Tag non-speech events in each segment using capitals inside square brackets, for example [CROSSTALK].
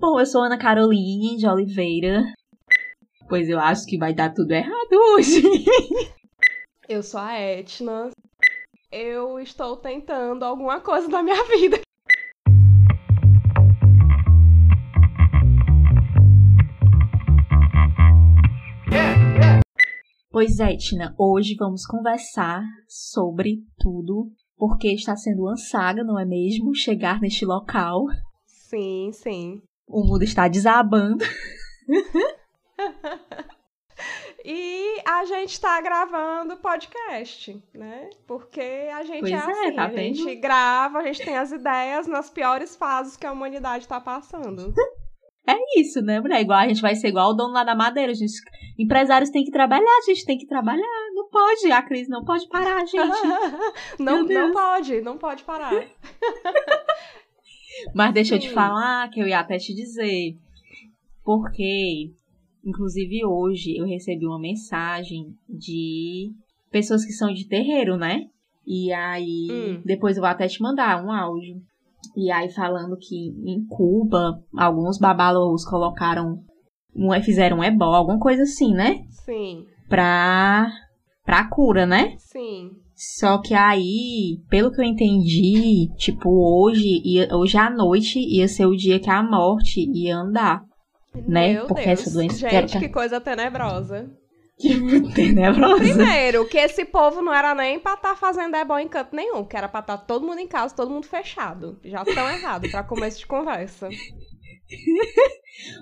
Bom, eu sou Ana Caroline de Oliveira. Pois eu acho que vai dar tudo errado hoje. [LAUGHS] Eu sou a Etna. Eu estou tentando alguma coisa na minha vida. Pois é, Tina, hoje vamos conversar sobre tudo, porque está sendo uma saga, não é mesmo? Chegar neste local. Sim, sim. O mundo está desabando. [LAUGHS] E a gente tá gravando podcast, né? Porque a gente Pois é é, assim, tá a gente grava, a gente tem as ideias nas piores fases que a humanidade tá passando. [LAUGHS] É isso, né, mulher? Igual a gente vai ser igual o dono lá da madeira. Gente, empresários têm que trabalhar, a gente tem que trabalhar. Não pode, a crise não pode parar, gente. [LAUGHS] não, não pode, não pode parar. Mas deixa eu te Sim. falar que eu ia até te dizer. Porque, inclusive hoje, eu recebi uma mensagem de pessoas que são de terreiro, né? E aí, Hum. depois eu vou até te mandar um áudio. E aí, falando que em Cuba, alguns babalôs colocaram. Um, fizeram um ebó, alguma coisa assim, né? Sim, Pra. pra cura, né? sim. Só que aí, pelo que eu entendi, tipo, hoje, ia, hoje à noite ia ser o dia que a morte ia andar. Né? Meu Porque Deus. essa doença Gente, quer- que coisa tenebrosa. Que tenebrosa. Primeiro, que esse povo não era nem pra estar fazendo ebó em canto nenhum, que era pra estar todo mundo em casa, todo mundo fechado. Já tão errado pra começo de conversa. [LAUGHS]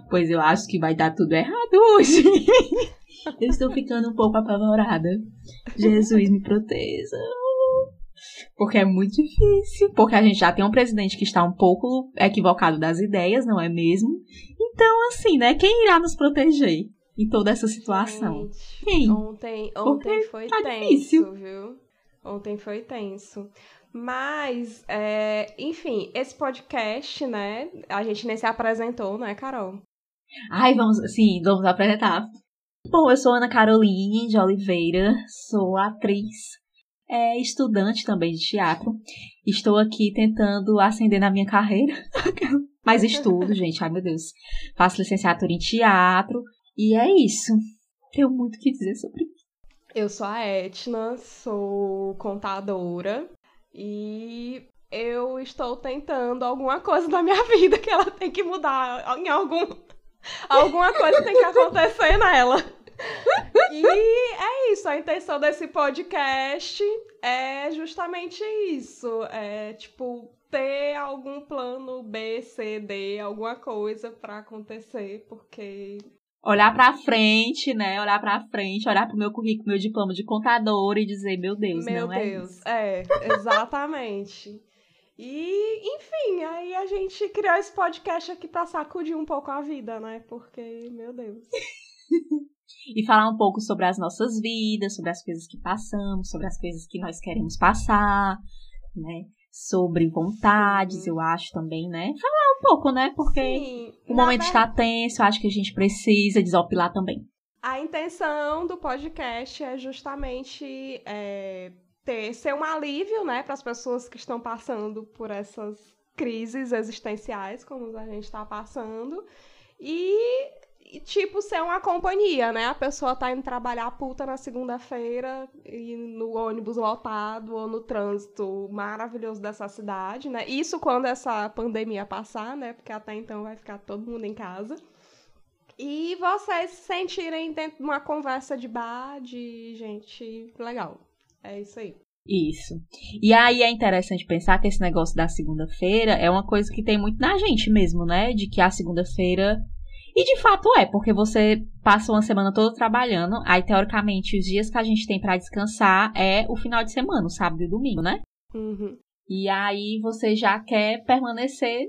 Pois eu acho que vai dar tudo errado hoje. [LAUGHS] eu estou ficando um pouco apavorada. Jesus me proteja. Porque é muito difícil. Porque a gente já tem um presidente que está um pouco equivocado das ideias, não é mesmo? Então, assim, né? Quem irá nos proteger em toda essa situação? Gente, Quem? Ontem, Porque ontem foi tá tenso, difícil. viu? Ontem foi tenso. Mas, é, enfim, esse podcast, né? A gente nem se apresentou, né, Carol? Ai, vamos, sim, vamos apresentar. Bom, eu sou Ana Caroline de Oliveira, sou atriz, é, estudante também de teatro. Estou aqui tentando ascender na minha carreira. [LAUGHS] Mas estudo, gente, ai meu Deus. Faço licenciatura em teatro. E é isso. Tenho muito o que dizer sobre isso. Eu sou a Etna, sou contadora e eu estou tentando alguma coisa na minha [LAUGHS] vida que ela tem que mudar em algum alguma coisa tem que acontecer nela. E é isso, a intenção desse podcast é justamente isso, é tipo ter algum plano B, C, D, alguma coisa pra acontecer, porque Olhar pra frente, né? Olhar pra frente, olhar pro meu currículo, meu diploma de contador e dizer, meu Deus, Meu não é Deus, isso. é, exatamente. E, enfim, aí a gente criou esse podcast aqui pra sacudir um pouco a vida, né? Porque, meu Deus. [LAUGHS] e falar um pouco sobre as nossas vidas, sobre as coisas que passamos, sobre as coisas que nós queremos passar, né? Sobre vontades, Sim. eu acho também, né? Falar um pouco, né? Porque Sim, o momento ver- está tenso, eu acho que a gente precisa desopilar também. A intenção do podcast é justamente é, ter, ser um alívio, né, para as pessoas que estão passando por essas crises existenciais, como a gente está passando, e, tipo, ser uma companhia, né? A pessoa tá indo trabalhar puta na segunda-feira e no ônibus lotado ou no trânsito maravilhoso dessa cidade, né? Isso quando essa pandemia passar, né? Porque até então vai ficar todo mundo em casa. E vocês se sentirem dentro de uma conversa de bar de gente legal. É isso aí. Isso. E aí é interessante pensar que esse negócio da segunda-feira é uma coisa que tem muito na gente mesmo, né? De que a segunda-feira. E de fato é, porque você passa uma semana toda trabalhando, aí teoricamente os dias que a gente tem pra descansar é o final de semana, o sábado e o domingo, né? Uhum. E aí você já quer permanecer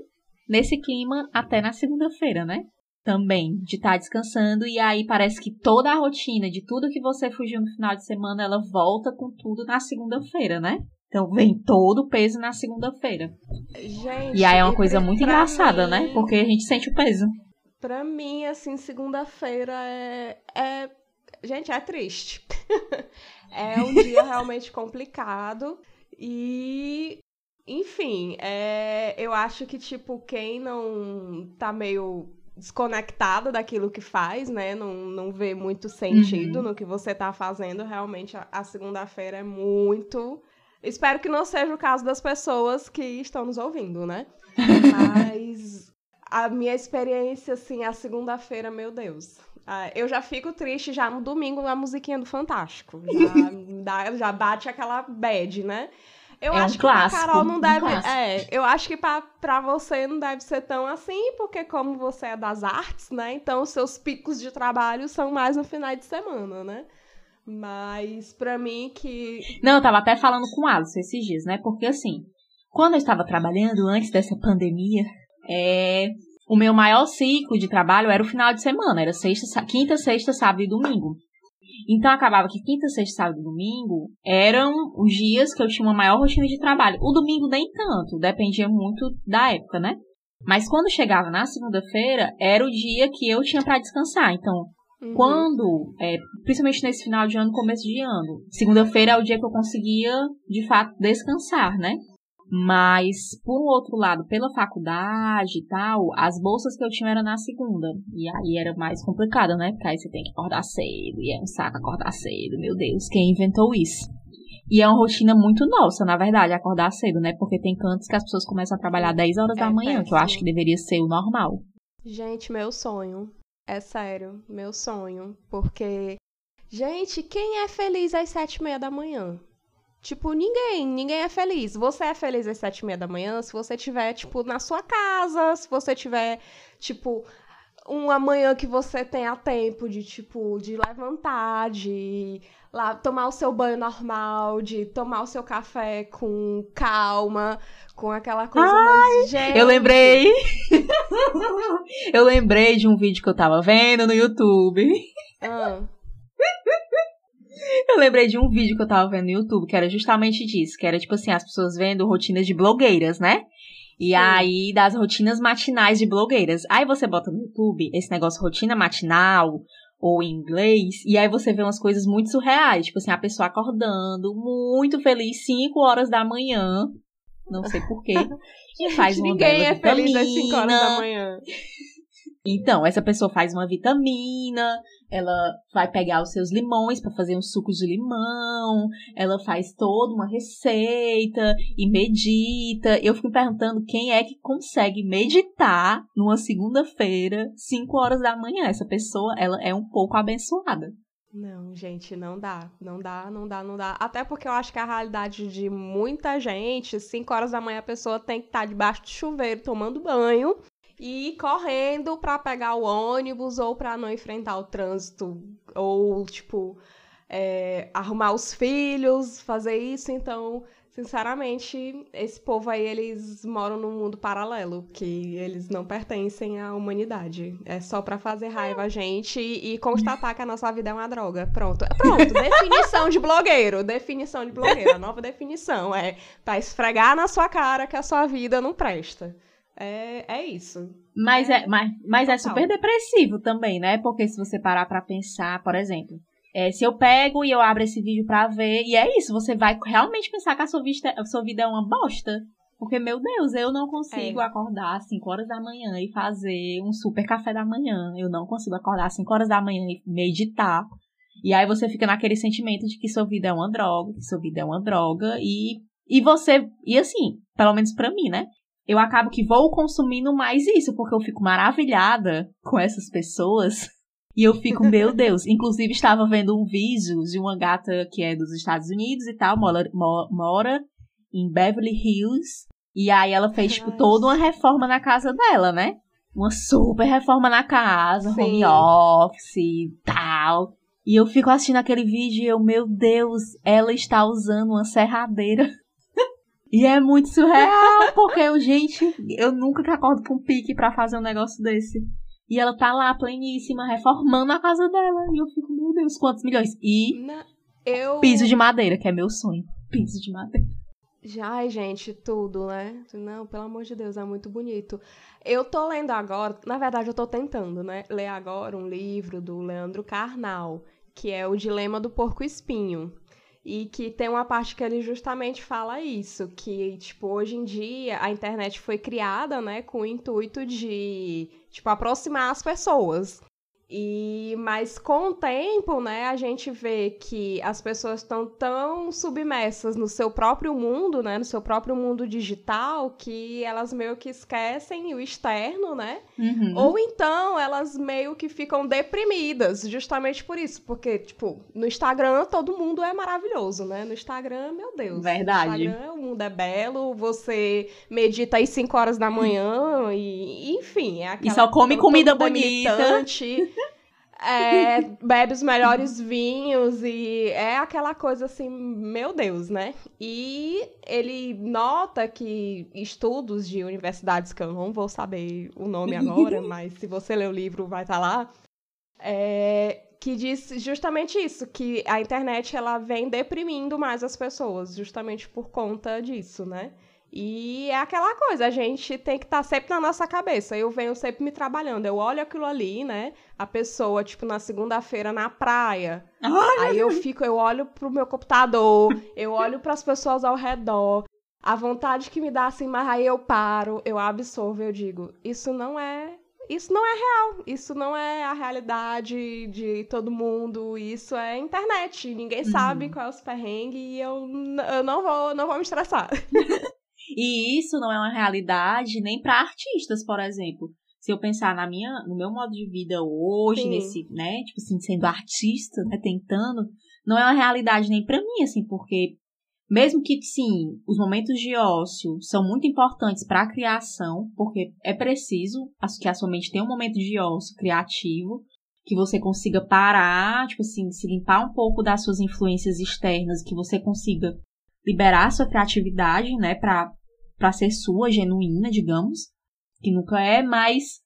nesse clima até na segunda-feira, né? Também, de estar descansando, e aí parece que toda a rotina de tudo que você fugiu no final de semana, ela volta com tudo na segunda-feira, né? Então vem todo o peso na segunda-feira. Gente. E aí é uma coisa muito engraçada, mim- né? Porque a gente sente o peso. Pra mim, assim, segunda-feira é, é. Gente, é triste. [LAUGHS] é um dia [LAUGHS] realmente complicado. E. enfim, é, eu acho que, tipo, quem não tá meio desconectado daquilo que faz, né? Não, não vê muito sentido uhum. no que você tá fazendo. Realmente, a, a segunda-feira é muito. Espero que não seja o caso das pessoas que estão nos ouvindo, né? [LAUGHS] Mas a minha experiência, assim, a segunda-feira, meu Deus. eu já fico triste já no domingo na musiquinha do Fantástico. Já, [LAUGHS] dá, já bate aquela bad, né? Eu é acho um clássico, que pra Carol não um deve. Clássico. É, eu acho que pra, pra você não deve ser tão assim, porque como você é das artes, né? Então os seus picos de trabalho são mais no final de semana, né? Mas pra mim que. Não, eu tava até falando com o Alisson esses dias, né? Porque assim, quando eu estava trabalhando antes dessa pandemia, é, o meu maior ciclo de trabalho era o final de semana, era sexta, quinta, sexta, sábado e domingo. Então acabava que quinta, sexta, sábado e domingo eram os dias que eu tinha uma maior rotina de trabalho. O domingo nem tanto, dependia muito da época, né? Mas quando chegava na segunda-feira, era o dia que eu tinha para descansar. Então, uhum. quando, é, principalmente nesse final de ano, começo de ano, segunda-feira é o dia que eu conseguia, de fato, descansar, né? Mas, por um outro lado, pela faculdade e tal, as bolsas que eu tinha eram na segunda. E aí era mais complicado, né? Porque aí você tem que acordar cedo, e é um saco acordar cedo, meu Deus, quem inventou isso? E é uma rotina muito nossa, na verdade, acordar cedo, né? Porque tem cantos que as pessoas começam a trabalhar 10 horas é da manhã, que eu acho que deveria ser o normal. Gente, meu sonho. É sério, meu sonho. Porque, gente, quem é feliz às sete e meia da manhã? Tipo, ninguém, ninguém é feliz. Você é feliz às sete e meia da manhã se você tiver, tipo, na sua casa, se você tiver, tipo, uma manhã que você tenha tempo de, tipo, de levantar, de lá tomar o seu banho normal, de tomar o seu café com calma, com aquela coisa Ai, mais gente. Eu lembrei. [LAUGHS] eu lembrei de um vídeo que eu tava vendo no YouTube. Ah. [LAUGHS] Eu lembrei de um vídeo que eu tava vendo no YouTube, que era justamente disso, que era tipo assim, as pessoas vendo rotinas de blogueiras, né? E Sim. aí, das rotinas matinais de blogueiras. Aí você bota no YouTube esse negócio rotina matinal, ou em inglês, e aí você vê umas coisas muito surreais, tipo assim, a pessoa acordando, muito feliz, 5 horas da manhã, não sei porquê, [LAUGHS] e faz uma Ninguém é vitamina. feliz às 5 horas da manhã. Então, essa pessoa faz uma vitamina, ela vai pegar os seus limões para fazer um suco de limão, ela faz toda uma receita e medita. Eu fico me perguntando quem é que consegue meditar numa segunda-feira, 5 horas da manhã. Essa pessoa, ela é um pouco abençoada. Não, gente, não dá. Não dá, não dá, não dá. Até porque eu acho que a realidade de muita gente, 5 horas da manhã a pessoa tem que estar tá debaixo do chuveiro tomando banho e correndo para pegar o ônibus ou para não enfrentar o trânsito ou tipo é, arrumar os filhos, fazer isso. Então, sinceramente, esse povo aí eles moram num mundo paralelo que eles não pertencem à humanidade. É só para fazer raiva a gente e, e constatar que a nossa vida é uma droga. Pronto, pronto. [LAUGHS] Definição de blogueiro. Definição de blogueiro. A nova definição é para esfregar na sua cara que a sua vida não presta. É, é isso. Mas é, é mas, mas é super depressivo também, né? Porque se você parar pra pensar, por exemplo, é, se eu pego e eu abro esse vídeo pra ver, e é isso, você vai realmente pensar que a sua, vista, a sua vida é uma bosta. Porque, meu Deus, eu não consigo é. acordar às 5 horas da manhã e fazer um super café da manhã. Eu não consigo acordar às 5 horas da manhã e meditar. E aí você fica naquele sentimento de que sua vida é uma droga, que sua vida é uma droga, e, e você. E assim, pelo menos para mim, né? Eu acabo que vou consumindo mais isso, porque eu fico maravilhada com essas pessoas. [LAUGHS] E eu fico, meu Deus. Inclusive, estava vendo um vídeo de uma gata que é dos Estados Unidos e tal, mora, mora em Beverly Hills. E aí ela fez, tipo, toda uma reforma na casa dela, né? Uma super reforma na casa, Sim. home office e tal. E eu fico assistindo aquele vídeo e eu, meu Deus, ela está usando uma serradeira e é muito surreal, porque eu, gente, eu nunca que acordo com pique para fazer um negócio desse. E ela tá lá, pleníssima, reformando a casa dela. E eu fico, meu Deus, quantos milhões? E Na... eu... piso de madeira, que é meu sonho. Piso de madeira. Ai, gente, tudo, né? Não, pelo amor de Deus, é muito bonito. Eu tô lendo agora, na verdade eu tô tentando, né? Ler agora um livro do Leandro Carnal, que é O Dilema do Porco Espinho. E que tem uma parte que ele justamente fala isso, que, tipo, hoje em dia a internet foi criada, né, com o intuito de, tipo, aproximar as pessoas. E mas com o tempo, né, a gente vê que as pessoas estão tão submersas no seu próprio mundo, né, no seu próprio mundo digital, que elas meio que esquecem o externo, né? Uhum. Ou então elas meio que ficam deprimidas, justamente por isso, porque tipo, no Instagram todo mundo é maravilhoso, né? No Instagram, meu Deus. Verdade. No Instagram o mundo é belo, você medita às 5 horas da manhã e enfim, é aquela E só come comida é bonita. É, [LAUGHS] bebe os melhores vinhos e é aquela coisa assim, meu Deus, né? E ele nota que estudos de universidades, que eu não vou saber o nome agora, [LAUGHS] mas se você ler o livro vai estar lá, é, que diz justamente isso, que a internet ela vem deprimindo mais as pessoas, justamente por conta disso, né? E é aquela coisa, a gente tem que estar sempre na nossa cabeça. Eu venho sempre me trabalhando, eu olho aquilo ali, né? A pessoa, tipo, na segunda-feira na praia. Ai, Aí eu fico, eu olho pro meu computador, eu olho para as pessoas ao redor. A vontade que me dá assim, mas aí eu paro, eu absorvo, eu digo, isso não é, isso não é real, isso não é a realidade de todo mundo, isso é internet. Ninguém sabe qual é os perrengues e eu, eu não vou, não vou me estressar. [LAUGHS] E isso não é uma realidade nem para artistas, por exemplo. Se eu pensar na minha, no meu modo de vida hoje, Sim. nesse, né, tipo assim, sendo artista, né, tentando, não é uma realidade nem para mim, assim, porque mesmo que sim, os momentos de ócio são muito importantes para a criação, porque é preciso que a sua mente tenha um momento de ócio criativo, que você consiga parar, tipo assim, se limpar um pouco das suas influências externas, que você consiga liberar a sua criatividade, né, pra, pra ser sua, genuína, digamos, que nunca é, mas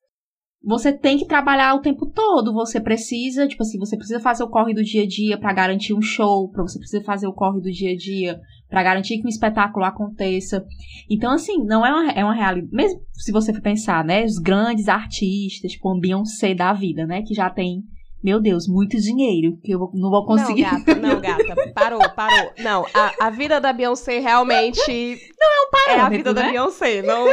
você tem que trabalhar o tempo todo, você precisa, tipo assim, você precisa fazer o corre do dia a dia pra garantir um show, pra você precisa fazer o corre do dia a dia pra garantir que um espetáculo aconteça. Então, assim, não é uma, é uma realidade, mesmo se você for pensar, né, os grandes artistas, tipo, um Beyoncé da vida, né, que já tem, meu Deus, muito dinheiro, que eu não vou conseguir. Não, gata, não, gata. Parou, parou. Não, a, a vida da Beyoncé realmente. Não é um parâmetro, É a vida da né? Beyoncé. Não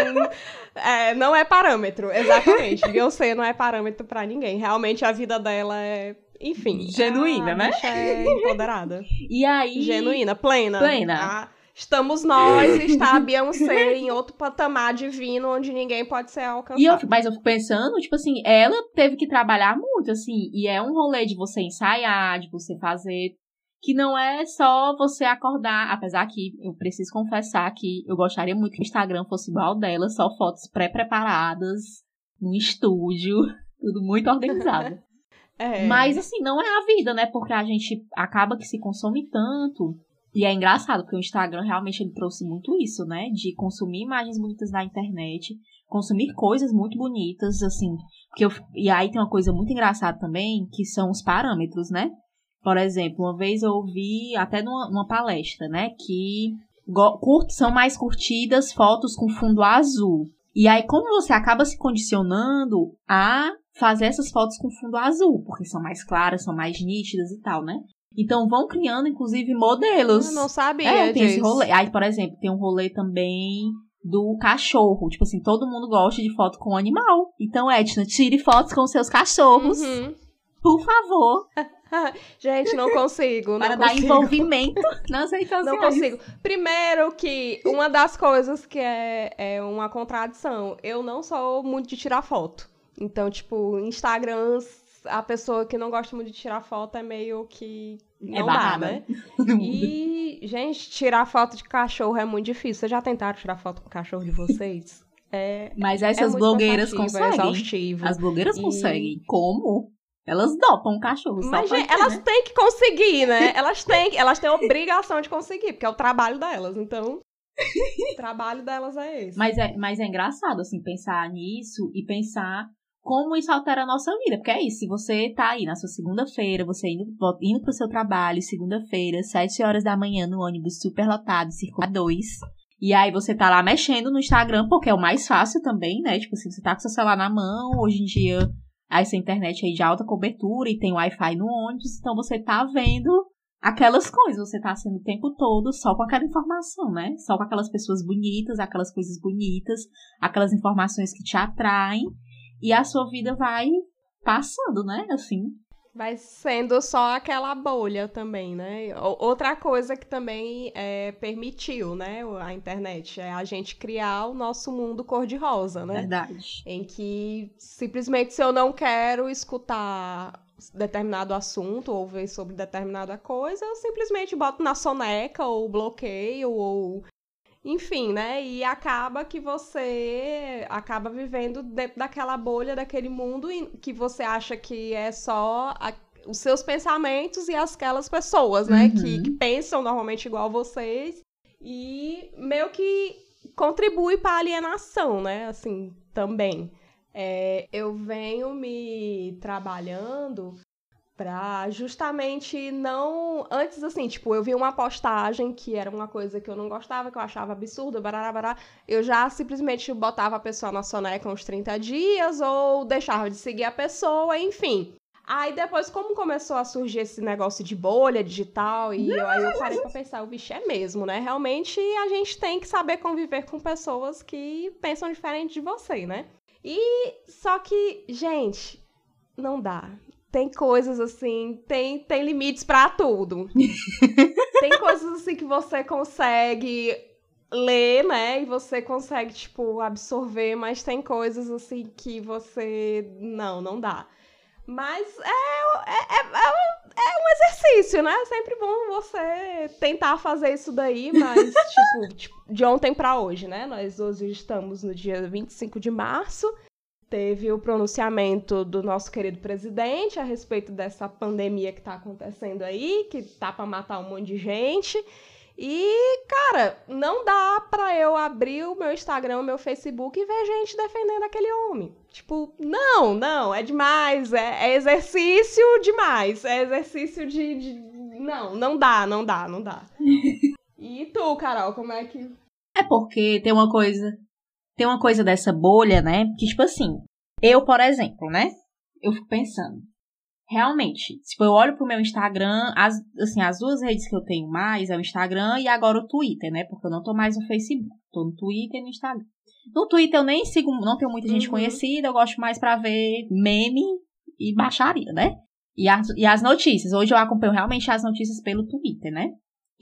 é, não é parâmetro, exatamente. Beyoncé não é parâmetro pra ninguém. Realmente a vida dela é. Enfim. Genuína, a né? É empoderada. [LAUGHS] E aí. Genuína, plena. Plena. Ah, estamos nós [LAUGHS] está a Beyoncé em outro patamar divino onde ninguém pode ser alcançado. E eu, mas eu fico pensando, tipo assim, ela teve que trabalhar muito, assim, e é um rolê de você ensaiar, de você fazer, que não é só você acordar, apesar que eu preciso confessar que eu gostaria muito que o Instagram fosse igual dela, só fotos pré-preparadas, no estúdio, [LAUGHS] tudo muito organizado. [LAUGHS] É. Mas assim, não é a vida, né? Porque a gente acaba que se consome tanto. E é engraçado, porque o Instagram realmente ele trouxe muito isso, né? De consumir imagens bonitas na internet, consumir coisas muito bonitas, assim. Porque eu, e aí tem uma coisa muito engraçada também, que são os parâmetros, né? Por exemplo, uma vez eu ouvi até numa, numa palestra, né? Que go- curt, são mais curtidas fotos com fundo azul. E aí, como você acaba se condicionando a fazer essas fotos com fundo azul, porque são mais claras, são mais nítidas e tal, né? Então vão criando, inclusive, modelos. Eu não sabia. É, tem esse rolê. Aí, por exemplo, tem um rolê também do cachorro. Tipo assim, todo mundo gosta de foto com animal. Então, Etna, tire fotos com seus cachorros, Uhum. por favor, [LAUGHS] Gente, não consigo. Não para dar consigo. envolvimento [LAUGHS] nas redes sociais. Não consigo. Primeiro que uma das coisas que é, é uma contradição, eu não sou muito de tirar foto. Então, tipo, Instagram, a pessoa que não gosta muito de tirar foto é meio que não dá, barrada. né? [LAUGHS] E, gente, tirar foto de cachorro é muito difícil. Vocês já tentaram tirar foto com o cachorro de vocês? [LAUGHS] É, Mas é essas muito blogueiras cansativo, é conseguem. exaustivo. As blogueiras E- conseguem. Como? Elas dopam o cachorro. Mas, gente, elas né? têm que conseguir, né? [LAUGHS] Elas têm, elas têm obrigação de conseguir, porque é o trabalho delas. Então, o trabalho delas é esse. Mas é, mas é engraçado, assim, pensar nisso e pensar como isso altera a nossa vida. Porque é isso, se você tá aí na sua segunda-feira, você indo, indo pro seu trabalho, segunda-feira, sete horas da manhã, no ônibus super lotado, circular 2. E aí você tá lá mexendo no Instagram, porque é o mais fácil também, né? Tipo assim, você tá com seu celular na mão, hoje em dia, essa internet aí de alta cobertura e tem Wi-Fi no ônibus, então você tá vendo aquelas coisas. Você tá sendo o tempo todo só com aquela informação, né? Só com aquelas pessoas bonitas, aquelas coisas bonitas, aquelas informações que te atraem. E a sua vida vai passando, né? Assim. Vai sendo só aquela bolha também, né? Outra coisa que também é, permitiu, né, a internet, é a gente criar o nosso mundo cor-de-rosa, né? Verdade. Em que simplesmente se eu não quero escutar determinado assunto ou ver sobre determinada coisa, eu simplesmente boto na soneca ou bloqueio ou enfim, né? E acaba que você acaba vivendo dentro daquela bolha, daquele mundo que você acha que é só a, os seus pensamentos e aquelas pessoas, né? Uhum. Que, que pensam normalmente igual vocês. E meio que contribui para a alienação, né? Assim, também. É, eu venho me trabalhando Pra justamente não. Antes, assim, tipo, eu vi uma postagem que era uma coisa que eu não gostava, que eu achava absurda, barará, barará. Eu já simplesmente botava a pessoa na soneca uns 30 dias ou deixava de seguir a pessoa, enfim. Aí depois, como começou a surgir esse negócio de bolha digital, e eu, aí eu parei pra pensar, o bicho é mesmo, né? Realmente a gente tem que saber conviver com pessoas que pensam diferente de você, né? E só que, gente, não dá tem coisas assim, tem, tem limites para tudo. [LAUGHS] tem coisas assim que você consegue ler, né? E você consegue, tipo, absorver, mas tem coisas assim que você. Não, não dá. Mas é, é, é, é, um exercício, né? É sempre bom você tentar fazer isso daí, mas, tipo, [LAUGHS] tipo, de ontem para hoje, né? Nós hoje estamos no dia 25 de março teve o pronunciamento do nosso querido presidente a respeito dessa pandemia que está acontecendo aí, que tá para matar um monte de gente. E, cara, não dá pra eu abrir o meu Instagram, o meu Facebook e ver gente defendendo aquele homem. Tipo, não, não, é demais, é, é exercício demais, é exercício de, de, Não, não dá, não dá, não dá. [LAUGHS] e tu, Carol, como é que. É porque tem uma coisa tem uma coisa dessa bolha, né? Que, tipo assim, eu, por exemplo, né? Eu fico pensando. Realmente, tipo, eu olho pro meu Instagram, as, assim, as duas redes que eu tenho mais é o Instagram e agora o Twitter, né? Porque eu não tô mais no Facebook. Tô no Twitter e no Instagram. No Twitter eu nem sigo, não tenho muita gente uhum. conhecida, eu gosto mais pra ver meme e baixaria, né? E as, e as notícias. Hoje eu acompanho realmente as notícias pelo Twitter, né?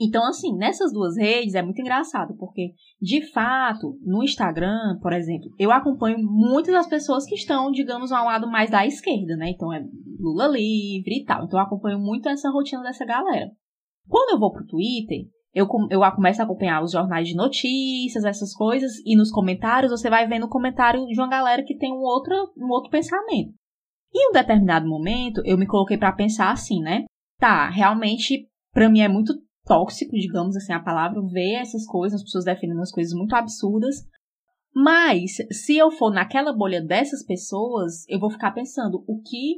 Então, assim, nessas duas redes é muito engraçado, porque, de fato, no Instagram, por exemplo, eu acompanho muitas das pessoas que estão, digamos, ao lado mais da esquerda, né? Então é Lula livre e tal. Então eu acompanho muito essa rotina dessa galera. Quando eu vou pro Twitter, eu, eu começo a acompanhar os jornais de notícias, essas coisas, e nos comentários você vai vendo o comentário de uma galera que tem um outro, um outro pensamento. Em um determinado momento, eu me coloquei para pensar assim, né? Tá, realmente, para mim é muito tóxico, digamos assim, a palavra, ver essas coisas, as pessoas defendendo as coisas muito absurdas. Mas, se eu for naquela bolha dessas pessoas, eu vou ficar pensando o que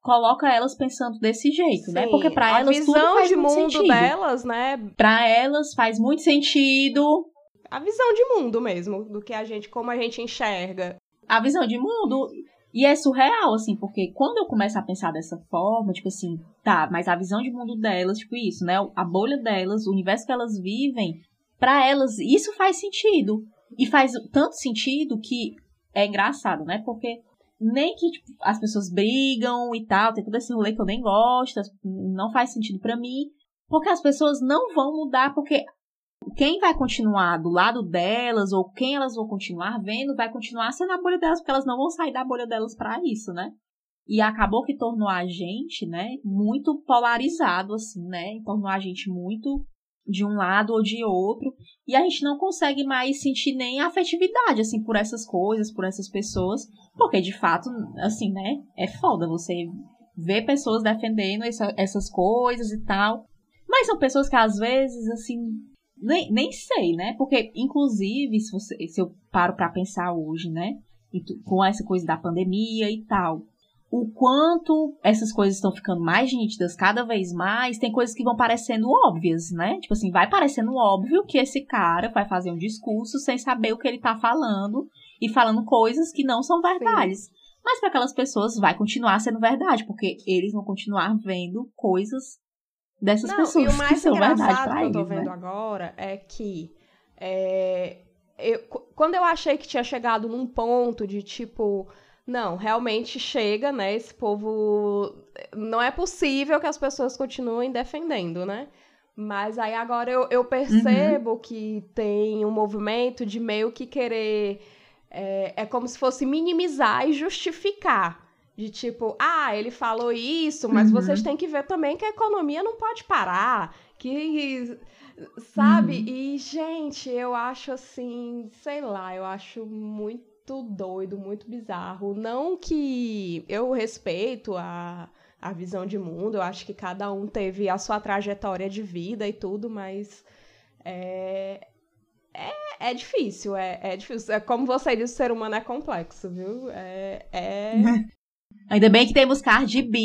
coloca elas pensando desse jeito, né? Sim, né? Porque para elas tudo faz de muito mundo sentido. delas, né? Para elas faz muito sentido. A visão de mundo mesmo, do que a gente, como a gente enxerga. A visão de mundo e é surreal, assim, porque quando eu começo a pensar dessa forma, tipo assim, tá, mas a visão de mundo delas, tipo isso, né? A bolha delas, o universo que elas vivem, para elas, isso faz sentido. E faz tanto sentido que é engraçado, né? Porque nem que tipo, as pessoas brigam e tal, tem todo esse rolê que eu nem gosto, não faz sentido para mim, porque as pessoas não vão mudar, porque quem vai continuar do lado delas ou quem elas vão continuar vendo vai continuar sendo a bolha delas, porque elas não vão sair da bolha delas para isso, né? E acabou que tornou a gente, né, muito polarizado, assim, né? Tornou a gente muito de um lado ou de outro. E a gente não consegue mais sentir nem afetividade, assim, por essas coisas, por essas pessoas. Porque, de fato, assim, né, é foda você ver pessoas defendendo essa, essas coisas e tal. Mas são pessoas que, às vezes, assim, nem, nem sei, né? Porque, inclusive, se, você, se eu paro para pensar hoje, né? Com essa coisa da pandemia e tal, o quanto essas coisas estão ficando mais nítidas cada vez mais, tem coisas que vão parecendo óbvias, né? Tipo assim, vai parecendo óbvio que esse cara vai fazer um discurso sem saber o que ele tá falando e falando coisas que não são verdades. Sim. Mas para aquelas pessoas vai continuar sendo verdade, porque eles vão continuar vendo coisas dessas Não, pessoas e o mais que são verdade engraçado que eu tô eles, vendo né? agora é que é, eu- qu- quando eu achei que tinha chegado num ponto de tipo, não, realmente chega, né? Esse povo. Não é possível que as pessoas continuem defendendo, né? Mas aí agora eu, eu percebo que tem um movimento de meio que querer. É, é como se fosse minimizar e justificar. De tipo, ah, ele falou isso, mas Uhum. vocês têm que ver também que a economia não pode parar. Que. Sabe? Uhum. E, gente, eu acho assim, sei lá, eu acho muito doido, muito bizarro. Não que eu respeito a, a visão de mundo, eu acho que cada um teve a sua trajetória de vida e tudo, mas é, é, é difícil, é, é difícil. É como você disse, o ser humano é complexo, viu? É, é... [LAUGHS] Ainda bem que temos Cardi B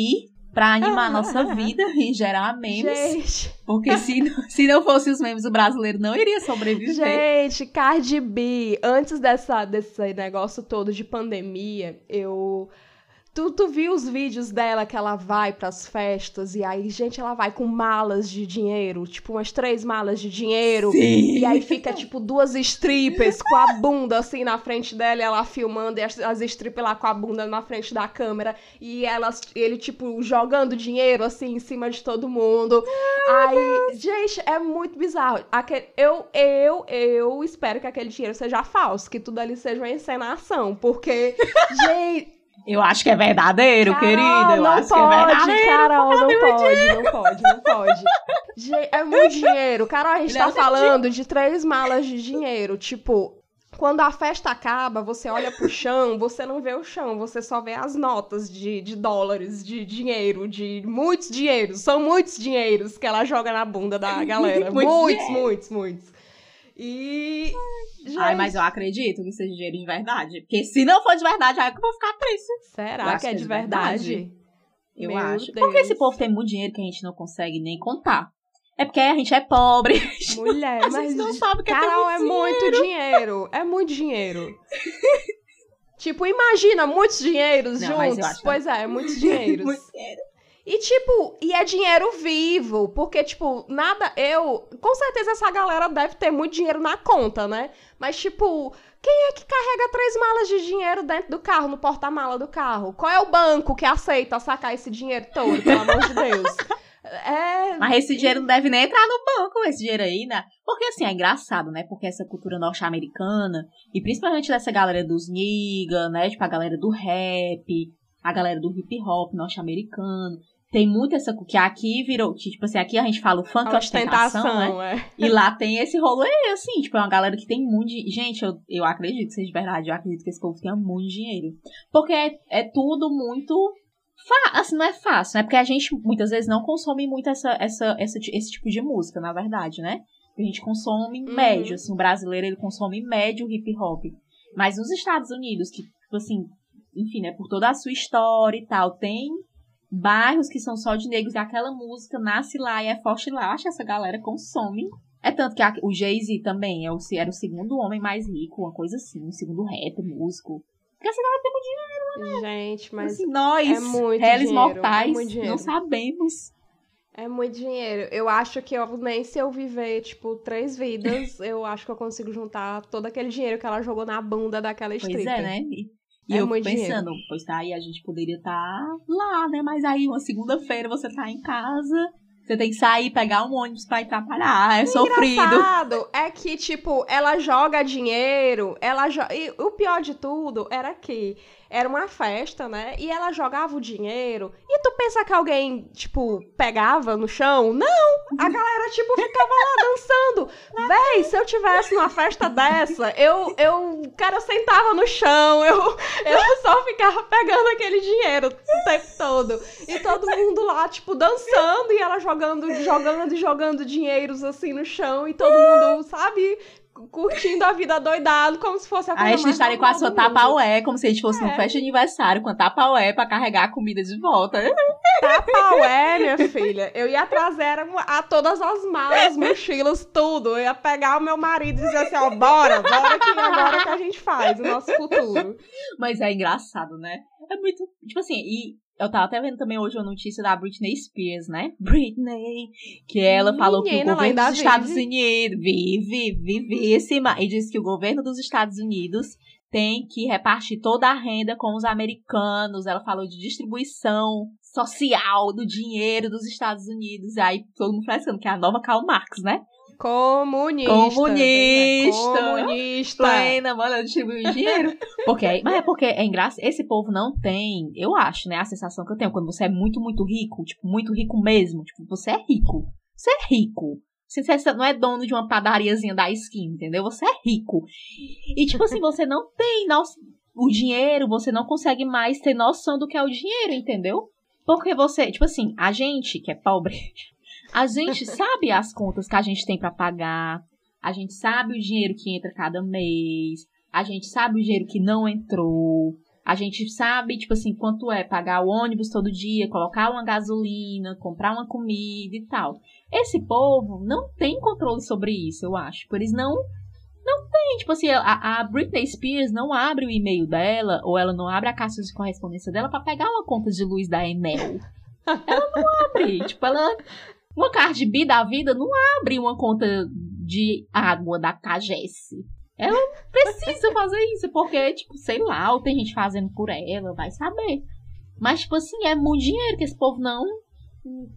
pra animar a nossa vida e gerar memes. Gente, Porque se, não- [LAUGHS] se não fosse os memes, o brasileiro não iria sobreviver. gente, Cardi B, antes dessa, desse negócio todo de pandemia, eu. Tu, tu viu os vídeos dela que ela vai pras festas e aí, gente, ela vai com malas de dinheiro, tipo umas três malas de dinheiro. Sim. E aí fica, tipo, duas strippers com a bunda assim na frente dela, e ela filmando, e as, as strippers lá com a bunda na frente da câmera, e elas, ele, tipo, jogando dinheiro assim em cima de todo mundo. aí, gente, é muito bizarro. Aque- eu, eu, eu espero que aquele dinheiro seja falso, que tudo ali seja uma encenação, porque, [LAUGHS] gente. Eu acho que é verdadeiro, Carol, querida. Eu não acho pode, que é verdadeiro. Carol, não pode, não pode, não pode. É muito dinheiro. Carol, a gente tá Não, tem falando de três malas de dinheiro. Tipo, quando a festa acaba, você olha pro chão, você não vê o chão, você só vê as notas de, de dólares, de dinheiro, de muitos dinheiros. São muitos dinheiros que ela joga na bunda da galera. [LAUGHS] Muitos muitos, muitos, muitos. E. Ai, gente, mas eu acredito que seja dinheiro de verdade. Porque se não for de verdade, aí é que eu vou ficar triste. Será que é que é de de verdade? verdade. Eu Meu acho. Deus. Porque esse povo tem muito dinheiro que a gente não consegue nem contar. É porque a gente é pobre. [LAUGHS] Mulher, A mas gente não sabe o que é Carol, é muito muito dinheiro. É muito dinheiro. [LAUGHS] tipo, imagina muitos dinheiros Não, mas juntos. Pois é, é muitos dinheiros. [LAUGHS] Muito dinheiro. E, tipo, e é dinheiro vivo. Porque, tipo, nada. Eu. Com certeza essa galera deve ter muito dinheiro na conta, né? Mas, tipo, quem é que carrega três malas de dinheiro dentro do carro, no porta-mala do carro? Qual é o banco que aceita sacar esse dinheiro todo, pelo amor de Deus? É. Mas esse dinheiro não deve nem entrar no banco, esse dinheiro aí, né? Porque assim, é engraçado, né? Porque essa cultura norte-americana, e principalmente dessa galera dos nigga, né? Tipo, a galera do rap, a galera do hip hop norte-americano. Tem muito essa que aqui virou, que, tipo assim, aqui a gente fala o funk ostentação, né? ostentação, é. E lá tem esse rolo aí, assim, tipo, é uma galera que tem muito. Gente, eu, eu acredito que seja verdade, eu acredito que esse povo tenha muito dinheiro. Porque é, é tudo muito. Fa assim, não é fácil, né? Porque a gente muitas vezes não consome muito essa, essa, essa, esse tipo de música, na verdade, né? A gente consome Uhum. médio, assim, o brasileiro ele consome médio hip hop. Mas nos Estados Unidos, que, tipo assim, enfim, né, por toda a sua história e tal, tem bairros que são só de negros e aquela música nasce lá e é forte lá. Acho que essa galera consome. É tanto que a- o Jay-Z também é o, era o segundo homem mais rico, uma coisa assim, o segundo rapper, músico. Porque essa galera tem muito dinheiro, Gente, mas assim, nós, é muito réis dinheiro, mortais, é muito não sabemos. é muito dinheiro. Eu acho que eu nem se eu viver, tipo, três vidas, eu acho que eu consigo juntar todo aquele dinheiro que ela jogou na bunda daquela Pois stripper. é, né? E, e É eu pensando, pois tá, aí a gente poderia estar lá, né? Mas aí uma segunda-feira você tá em casa, você tem que sair, pegar um ônibus pra ir trabalhar, é sofrido. engraçado é que, tipo, ela joga dinheiro, ela jo... e o pior de tudo era que era uma festa, né? E ela jogava o dinheiro. E tu pensa que alguém, tipo, pegava no chão? Não! A galera, tipo, ficava lá [LAUGHS] dançando. Véi, se eu tivesse numa festa dessa, eu, eu, cara, eu sentava no chão, eu, eu só ficava pegando aquele dinheiro o tempo todo. E todo mundo lá, tipo, dançando e ela jogando, jogando e jogando dinheiros assim no chão e todo mundo, sabe, curtindo a vida doidado, como se fosse a coisa Aí a gente estaria com a sua tapaué, como se a gente fosse É. numa festa de aniversário, com a tapaué pra carregar a comida de volta. Tapaué, minha filha. Eu ia trazer a todas as malas, mochilas, tudo. Eu ia pegar o meu marido e dizer assim, ó, bora, bora que agora que a gente faz o nosso futuro. Mas é engraçado, né? É muito. Tipo assim, e eu tava até vendo também hoje a notícia da Britney Spears, né? [LAUGHS] Britney, que ela falou que o governo dos Estados Unidos vive, vive esse e disse que o governo dos Estados Unidos tem que repartir toda a renda com os americanos. Ela falou de distribuição social do dinheiro dos Estados Unidos. E aí todo mundo frescando que é a nova Karl Marx, né? Comunista. Comunista. Comunista. Plena, mano, distribuir dinheiro. [LAUGHS] Porque, mas é porque é engraçado. Esse povo não tem, eu acho, né? A sensação que eu tenho quando você é muito, muito rico, tipo, muito rico mesmo. Tipo, você é rico. Você é rico. Você não é dono de uma padariazinha da esquina, entendeu? Você é rico. E, tipo assim, você não tem o dinheiro, você não consegue mais ter noção do que é o dinheiro, entendeu? Porque você, tipo assim, a gente que é pobre, a gente sabe as contas que a gente tem para pagar, a gente sabe o dinheiro que entra cada mês, a gente sabe o dinheiro que não entrou, a gente sabe, tipo assim, quanto é pagar o ônibus todo dia, colocar uma gasolina, comprar uma comida e tal. Esse povo não tem controle sobre isso, eu acho. Por eles não não tem, tipo assim, a, a Britney Spears não abre o e-mail dela, ou ela não abre a caixa de correspondência dela para pegar uma conta de luz da Enel. [LAUGHS] ela não abre. tipo, ela. Uma Cardi B da vida não abre uma conta de água da Cagesse. Ela precisa [LAUGHS] fazer isso, porque, tipo, sei lá, ou tem gente fazendo por ela, vai saber. Mas, tipo assim, é muito dinheiro que esse povo não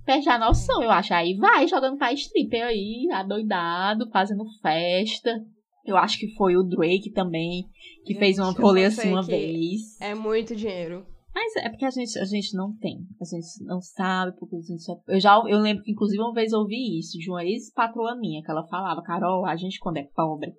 perde a noção, eu acho. Aí vai jogando pra stripper aí, adoidado, fazendo festa. Eu acho que foi o Drake também, que gente, fez uma rolê assim uma vez. É muito dinheiro. Mas é porque a gente, a gente não tem. A gente não sabe, porque a gente só... Eu já eu lembro que, inclusive, uma vez ouvi isso de uma ex-patroa minha, que ela falava, Carol, a gente, quando é pobre,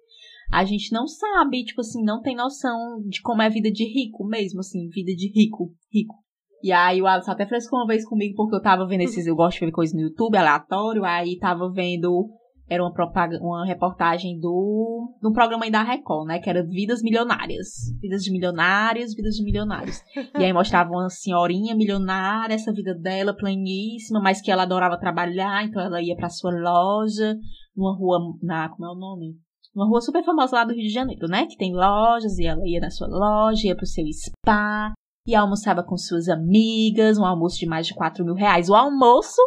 a gente não sabe, tipo assim, não tem noção de como é a vida de rico mesmo, assim, vida de rico, rico. E aí o Alisson até frescou uma vez comigo, porque eu tava vendo esses, eu gosto de ver coisas no YouTube, aleatório, aí tava vendo era uma, propaganda, uma reportagem do, do programa da Record, né? Que era Vidas Milionárias. Vidas de milionários, vidas de milionários. e aí mostrava uma senhorinha milionária, essa vida dela pleníssima, mas que ela adorava trabalhar, então ela ia pra sua loja, numa rua, na, como é o nome? Uma rua super famosa lá do Rio de Janeiro, né? Que tem lojas, e ela ia na sua loja, ia pro seu spa, e almoçava com suas amigas, um almoço de mais de 4 mil reais. O almoço,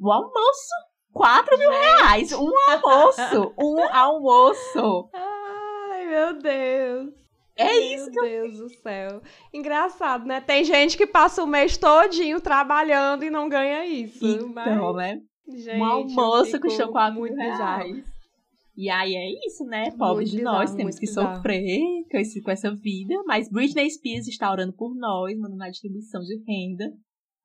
o almoço 4 mil reais. Um almoço. [LAUGHS] um almoço. Ai, meu Deus. É Meu isso que Deus eu... do céu. Engraçado, né? Tem gente que passa o mês todinho trabalhando e não ganha isso. Então, mas... né? Gente, um almoço custou 4 mil reais. E aí é isso, né? Pobres de nós, temos que bizarro. sofrer com, esse, com essa vida. Mas Britney Spears está orando por nós, mandando a distribuição de renda.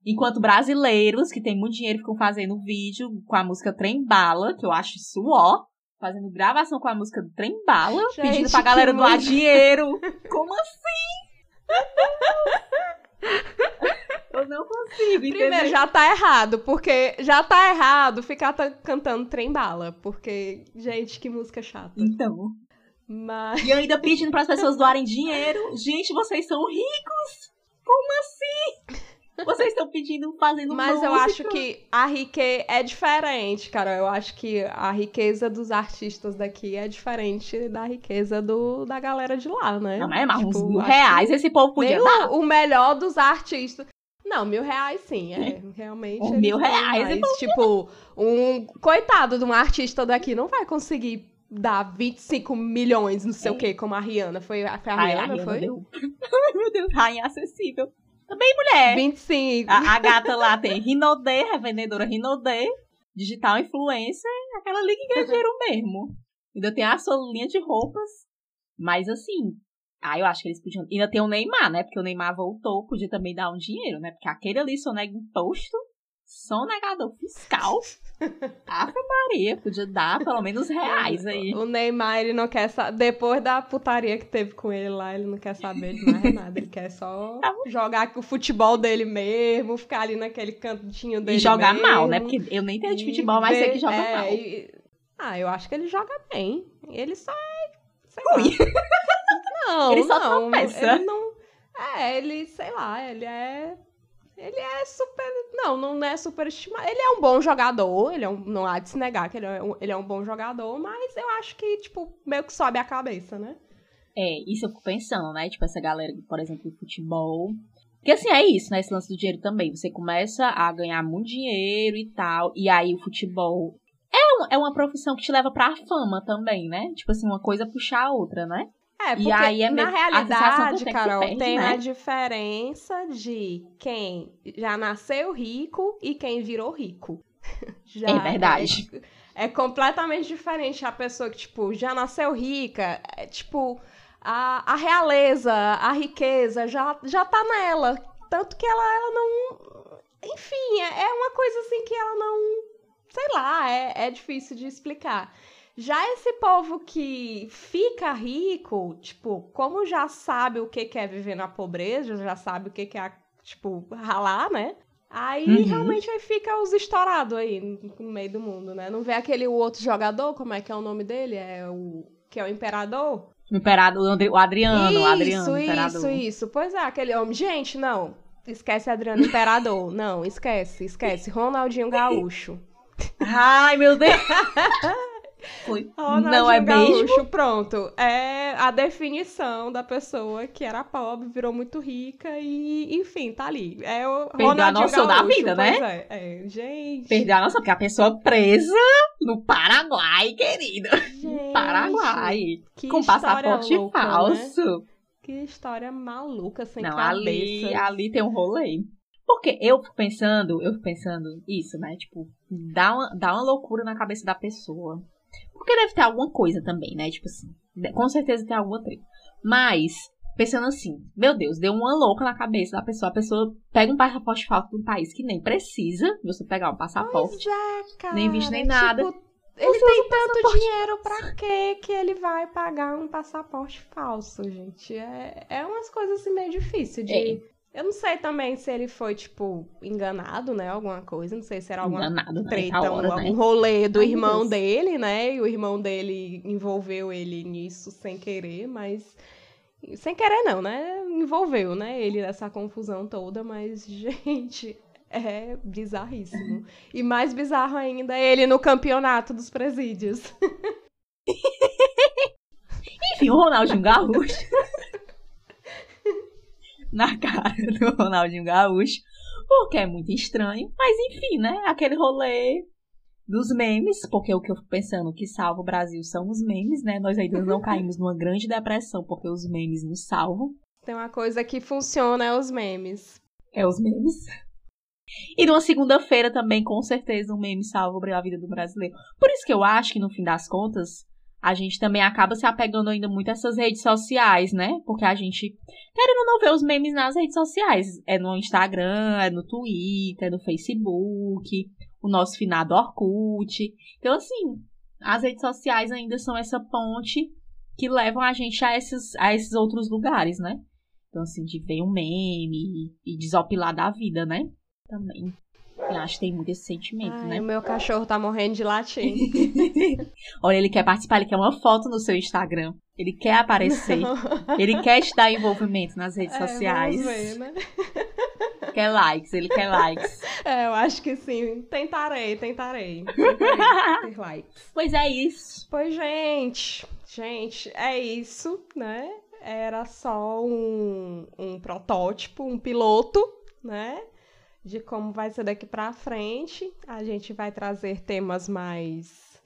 Enquanto brasileiros, que tem muito dinheiro, ficam fazendo vídeo com a música Trem Bala, que eu acho isso ó. Fazendo gravação com a música do Trem Bala, Gente, pedindo pra galera doar dinheiro. [LAUGHS] Como assim? [LAUGHS] Eu não consigo. Primeiro, já tá errado, porque já tá errado ficar cantando Trem Bala, porque, gente, que música chata. Então. Mas... E ainda pedindo para as pessoas doarem dinheiro. Gente, vocês são ricos! Como assim? [LAUGHS] Vocês estão pedindo, fazendo Mas música. eu acho que a riqueza é diferente, cara. Eu acho que a riqueza dos artistas daqui é diferente da riqueza do, da galera de lá, né? Não, mas é mais tipo, uns mil reais esse povo podia dar. O, melhor dos artistas. Não, mil reais sim, é. Realmente. Um mil reais. Mas, tipo, um coitado de um artista daqui não vai conseguir dar 25 milhões, não sei é. o que, como a Rihanna. Foi, foi a Rihanna, Ai, a Rihanna foi? [LAUGHS] Ai, meu Deus, rainha acessível. Também mulher. 25. A, a gata lá tem Rinodê, revendedora Rinodê, digital influencer, aquela ali que ganha [LAUGHS] dinheiro mesmo. Ainda tem a sua linha de roupas, mas assim, ah, eu acho que eles podiam. Ainda tem o Neymar, né? Porque o Neymar voltou, podia também dar um dinheiro, né? Porque aquele ali sonega imposto sonegador fiscal. [LAUGHS] Ave Maria, podia dar pelo menos reais aí. O Neymar, ele não quer saber. Depois da putaria que teve com ele lá, ele não quer saber de mais nada. Ele quer só tá jogar o futebol dele mesmo, ficar ali naquele cantinho dele. E jogar mesmo, mal, né? Porque eu nem tenho de futebol, mas sei que joga é, mal. E... Ah, eu acho que ele joga bem. Ele só é. Sei Ui. [LAUGHS] Não, ele só não, tropeça. Ele não. É, ele, sei lá, ele é ele é super. Não, não é super estimado. Ele é um bom jogador, ele é um, não há de se negar que ele é, um, ele é um bom jogador, mas eu acho que, tipo, meio que sobe a cabeça, né? É, isso eu fico pensando, né? Tipo, essa galera, por exemplo, do futebol. Porque assim, é isso, né? Esse lance do dinheiro também. Você começa a ganhar muito dinheiro e tal. E aí o futebol é, um, é uma profissão que te leva pra fama também, né? Tipo assim, uma coisa puxar a outra, né? É, porque e aí é na realidade, Carol, perde, tem né? a diferença de quem já nasceu rico e quem virou rico. [LAUGHS] Já É verdade. É, é completamente diferente a pessoa que, tipo, já nasceu rica, é, tipo, a, a realeza, a riqueza já, já tá nela. Tanto que ela, ela não. Enfim, é, é uma coisa assim que ela não. Sei lá, é, é difícil de explicar. Já esse povo que fica rico, tipo, como já sabe o que é viver na pobreza, já sabe o que é, tipo, ralar, né? Aí Uhum. realmente aí fica os estourados aí no meio do mundo, né? Não vê aquele outro jogador, como é que é o nome dele? É o que é o imperador? O imperador, o Adriano, o Adriano, isso, imperador. isso, isso. Pois é, aquele homem. Gente, não. Esquece Adriano Imperador. não, esquece, esquece. Ronaldinho Gaúcho. Ai, meu Deus. [LAUGHS] Foi. Ronaldinho Não é Gaúcho, mesmo? pronto. É a definição da pessoa que era pobre, virou muito rica e, enfim, tá ali. É o Perdeu a noção da vida, né? É. é, gente. Perdeu a nossa, porque a pessoa presa no Paraguai, querida. gente, Paraguai. que com passaporte louca, né? falso. Que história maluca, sem Não, cabeça. ali, ali tem um rolê. Porque eu fico pensando, eu fico pensando isso, né? Tipo, dá uma, dá uma loucura na cabeça da pessoa. Porque deve ter alguma coisa também, né? Tipo assim, com certeza tem alguma treta. Mas, pensando assim, meu Deus, deu uma louca na cabeça da pessoa. A pessoa pega um passaporte falso de um país que nem precisa você pegar um passaporte. É, cara. Nem visto, nem nada. Tipo, ele tem tanto dinheiro pra quê que ele vai pagar um passaporte falso, gente? É, é umas coisas assim meio difíceis de. É. Eu não sei também se ele foi, tipo, enganado, né? Alguma coisa. Não sei se era alguma Enganado, né? treta, Essa hora, um, né? um rolê do Ai, irmão Deus. dele, né? E o irmão dele envolveu ele nisso sem querer, mas. Sem querer, não, né? Envolveu, né? Ele nessa confusão toda, mas, [LAUGHS] gente, é bizarríssimo. E mais bizarro ainda é ele no campeonato dos presídios. [LAUGHS] Enfim, o Ronaldinho Gaúcho. Na [LAUGHS] cara do Ronaldinho Gaúcho. Porque é muito estranho. Mas enfim, né? Aquele rolê dos memes. Porque o que eu fico pensando, que salva o Brasil são os memes, né? Nós ainda não caímos numa grande depressão porque os memes nos salvam. Tem uma coisa que funciona, é os memes. É os memes. E numa segunda-feira também, com certeza, um meme salva a vida do brasileiro. Por isso que eu acho que, no fim das contas, a gente também acaba se apegando ainda muito a essas redes sociais, né? Porque a gente, querendo não ver os memes nas redes sociais. É no Instagram, é no Twitter, é no Facebook, o nosso finado Orkut. Então, assim, as redes sociais ainda são essa ponte que levam a gente a esses, a esses outros lugares, né? Então, assim, de ver um meme e desopilar da vida, né? Também. Eu acho que tem muito esse sentimento, Ai, né? o meu cachorro tá morrendo de latim. [LAUGHS] Olha, ele quer participar, ele quer uma foto no seu Instagram. Ele quer aparecer. Ele quer te dar envolvimento nas redes É, sociais. vamos ver, né? [LAUGHS] Quer likes, ele quer likes. É, eu acho que sim. Tentarei, tentarei. [LAUGHS] Tentarei ter likes. Pois é isso. Pois, gente, gente, é isso, né? Era só um, um protótipo, um piloto, né? De como vai ser daqui pra frente. A gente vai trazer temas mais,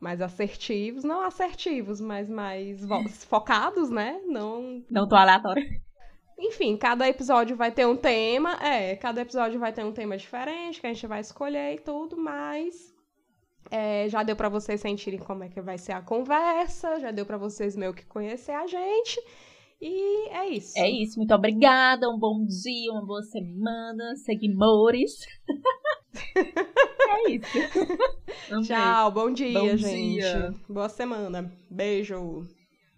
mais assertivos, não assertivos, mas mais [LAUGHS] focados, né? Não Não tô aleatória. enfim, cada episódio vai ter um tema. É, cada episódio vai ter um tema diferente que a gente vai escolher e tudo, mas é, já deu pra vocês sentirem como é que vai ser a conversa, já deu pra vocês meio que conhecer a gente. E é isso. É isso. Muito obrigada. Um bom dia, uma boa semana. Seguimores. [LAUGHS] é isso. [LAUGHS] Tchau, bom dia, Bom gente. dia. Boa semana. Beijo.